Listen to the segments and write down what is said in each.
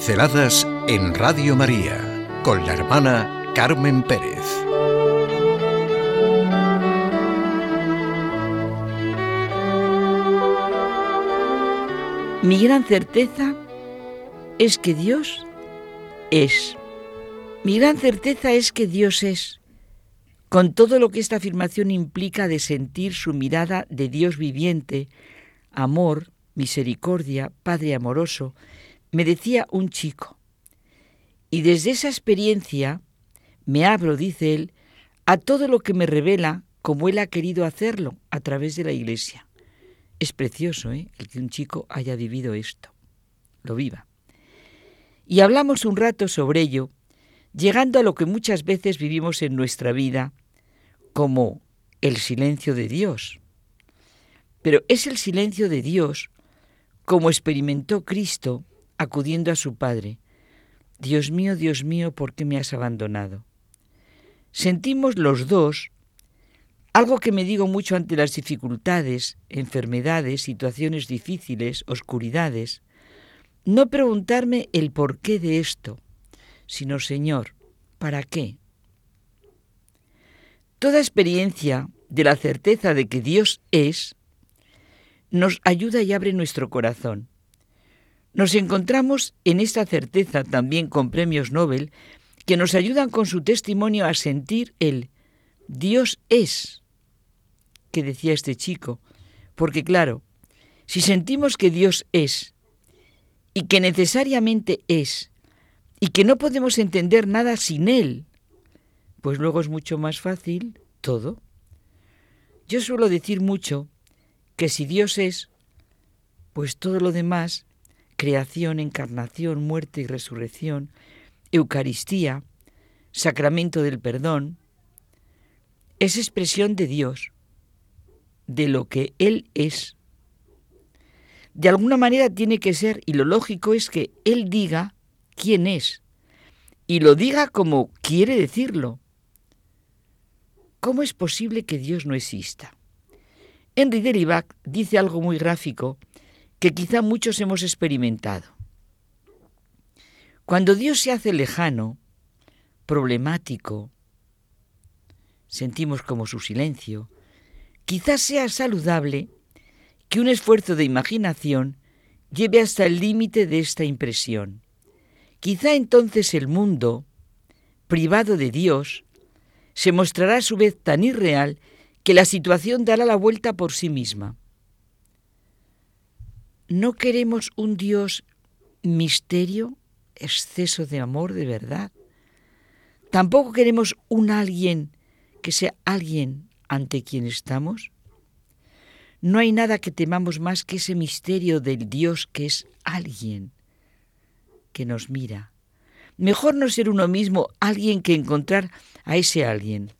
Pinceladas en Radio María con la hermana Carmen Pérez. Mi gran certeza es que Dios es. Mi gran certeza es que Dios es. Con todo lo que esta afirmación implica de sentir su mirada de Dios viviente, amor, misericordia, Padre amoroso, me decía un chico. Y desde esa experiencia me abro, dice él, a todo lo que me revela como él ha querido hacerlo a través de la iglesia. Es precioso ¿eh? el que un chico haya vivido esto, lo viva. Y hablamos un rato sobre ello, llegando a lo que muchas veces vivimos en nuestra vida como el silencio de Dios. Pero es el silencio de Dios como experimentó Cristo acudiendo a su Padre. Dios mío, Dios mío, ¿por qué me has abandonado? Sentimos los dos algo que me digo mucho ante las dificultades, enfermedades, situaciones difíciles, oscuridades. No preguntarme el porqué de esto, sino, Señor, ¿para qué? Toda experiencia de la certeza de que Dios es nos ayuda y abre nuestro corazón. Nos encontramos en esta certeza también con premios Nobel que nos ayudan con su testimonio a sentir el Dios es, que decía este chico, porque claro, si sentimos que Dios es y que necesariamente es y que no podemos entender nada sin Él, pues luego es mucho más fácil todo. Yo suelo decir mucho que si Dios es, pues todo lo demás creación, encarnación, muerte y resurrección, Eucaristía, sacramento del perdón, es expresión de Dios, de lo que Él es. De alguna manera tiene que ser, y lo lógico es que Él diga quién es, y lo diga como quiere decirlo. ¿Cómo es posible que Dios no exista? Henry Derivac dice algo muy gráfico que quizá muchos hemos experimentado. Cuando Dios se hace lejano, problemático, sentimos como su silencio, quizás sea saludable que un esfuerzo de imaginación lleve hasta el límite de esta impresión. Quizá entonces el mundo, privado de Dios, se mostrará a su vez tan irreal que la situación dará la vuelta por sí misma. No queremos un Dios misterio, exceso de amor de verdad. Tampoco queremos un alguien que sea alguien ante quien estamos. No hay nada que temamos más que ese misterio del Dios que es alguien que nos mira. Mejor no ser uno mismo alguien que encontrar a ese alguien.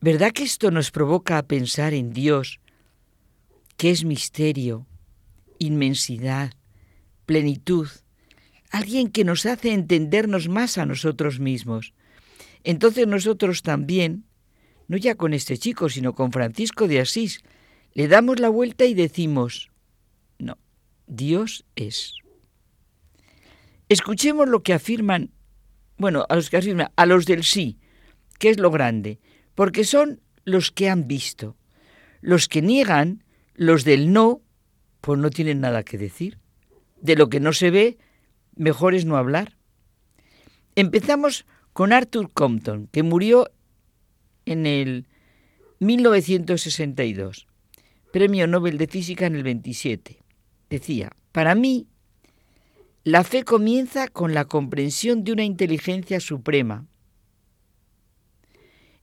¿Verdad que esto nos provoca a pensar en Dios, que es misterio, inmensidad, plenitud, alguien que nos hace entendernos más a nosotros mismos. Entonces nosotros también, no ya con este chico, sino con Francisco de Asís, le damos la vuelta y decimos, no, Dios es. Escuchemos lo que afirman, bueno, a los que afirman, a los del sí, que es lo grande, porque son los que han visto. Los que niegan, los del no, pues no tienen nada que decir. De lo que no se ve, mejor es no hablar. Empezamos con Arthur Compton, que murió en el 1962, Premio Nobel de Física en el 27. Decía, para mí, la fe comienza con la comprensión de una inteligencia suprema.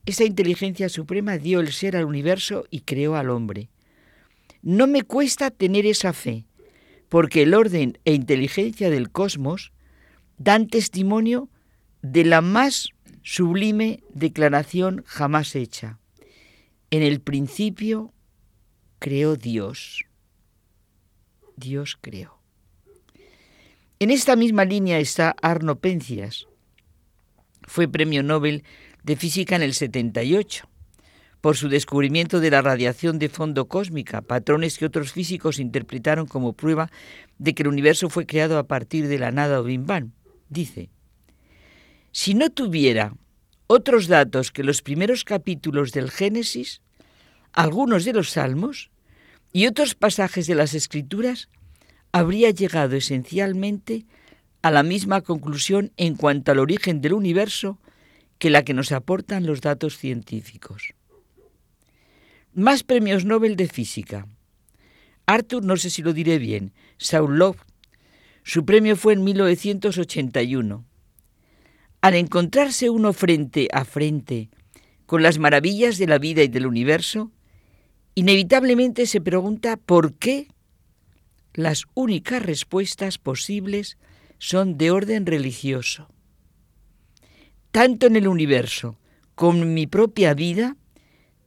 Esa inteligencia suprema dio el ser al universo y creó al hombre. No me cuesta tener esa fe, porque el orden e inteligencia del cosmos dan testimonio de la más sublime declaración jamás hecha. En el principio creó Dios. Dios creó. En esta misma línea está Arno Pencias. Fue premio Nobel de Física en el 78 por su descubrimiento de la radiación de fondo cósmica, patrones que otros físicos interpretaron como prueba de que el universo fue creado a partir de la nada o Big Bang. Dice, si no tuviera otros datos que los primeros capítulos del Génesis, algunos de los Salmos y otros pasajes de las Escrituras, habría llegado esencialmente a la misma conclusión en cuanto al origen del universo que la que nos aportan los datos científicos. Más premios Nobel de Física. Arthur, no sé si lo diré bien, Saulov. Su premio fue en 1981. Al encontrarse uno frente a frente con las maravillas de la vida y del universo, inevitablemente se pregunta por qué las únicas respuestas posibles son de orden religioso. Tanto en el universo como en mi propia vida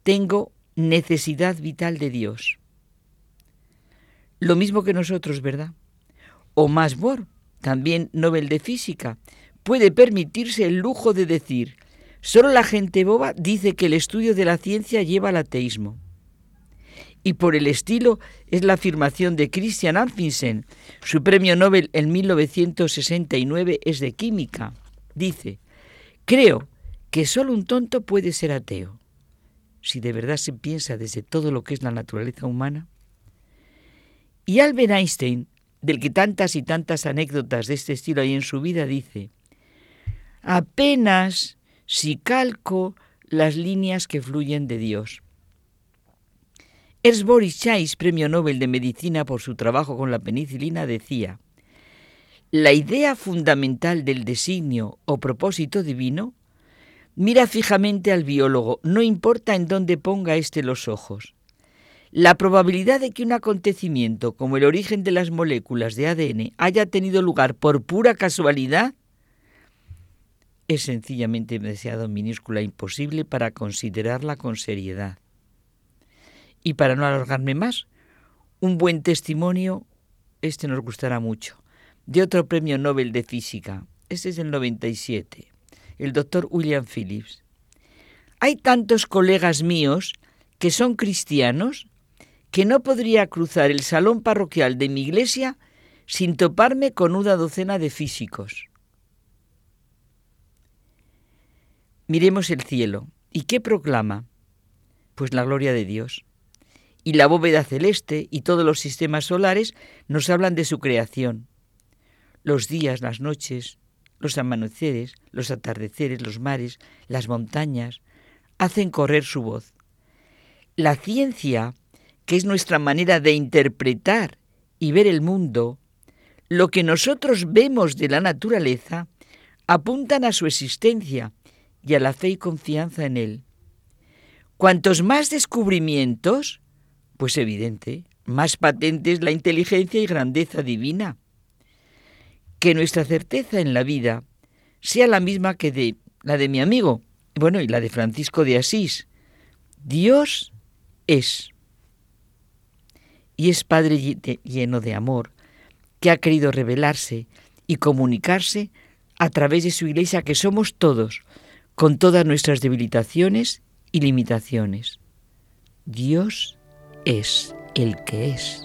tengo necesidad vital de Dios. Lo mismo que nosotros, ¿verdad? O más Bohr, también Nobel de Física, puede permitirse el lujo de decir, solo la gente boba dice que el estudio de la ciencia lleva al ateísmo. Y por el estilo es la afirmación de Christian Arfinsen. Su premio Nobel en 1969 es de química. Dice, creo que solo un tonto puede ser ateo si de verdad se piensa desde todo lo que es la naturaleza humana? Y Albert Einstein, del que tantas y tantas anécdotas de este estilo hay en su vida, dice, apenas si calco las líneas que fluyen de Dios. Ernst Boris Chais, premio Nobel de Medicina por su trabajo con la penicilina, decía, la idea fundamental del designio o propósito divino Mira fijamente al biólogo, no importa en dónde ponga éste los ojos. La probabilidad de que un acontecimiento como el origen de las moléculas de ADN haya tenido lugar por pura casualidad es sencillamente demasiado minúscula imposible para considerarla con seriedad. Y para no alargarme más, un buen testimonio, este nos gustará mucho, de otro premio Nobel de Física, este es del 97 el doctor William Phillips. Hay tantos colegas míos que son cristianos que no podría cruzar el salón parroquial de mi iglesia sin toparme con una docena de físicos. Miremos el cielo. ¿Y qué proclama? Pues la gloria de Dios. Y la bóveda celeste y todos los sistemas solares nos hablan de su creación. Los días, las noches, los amaneceres, los atardeceres, los mares, las montañas, hacen correr su voz. La ciencia, que es nuestra manera de interpretar y ver el mundo, lo que nosotros vemos de la naturaleza, apuntan a su existencia y a la fe y confianza en él. Cuantos más descubrimientos, pues evidente, más patente es la inteligencia y grandeza divina que nuestra certeza en la vida sea la misma que de la de mi amigo, bueno, y la de Francisco de Asís. Dios es. Y es Padre lleno de amor, que ha querido revelarse y comunicarse a través de su iglesia que somos todos, con todas nuestras debilitaciones y limitaciones. Dios es el que es.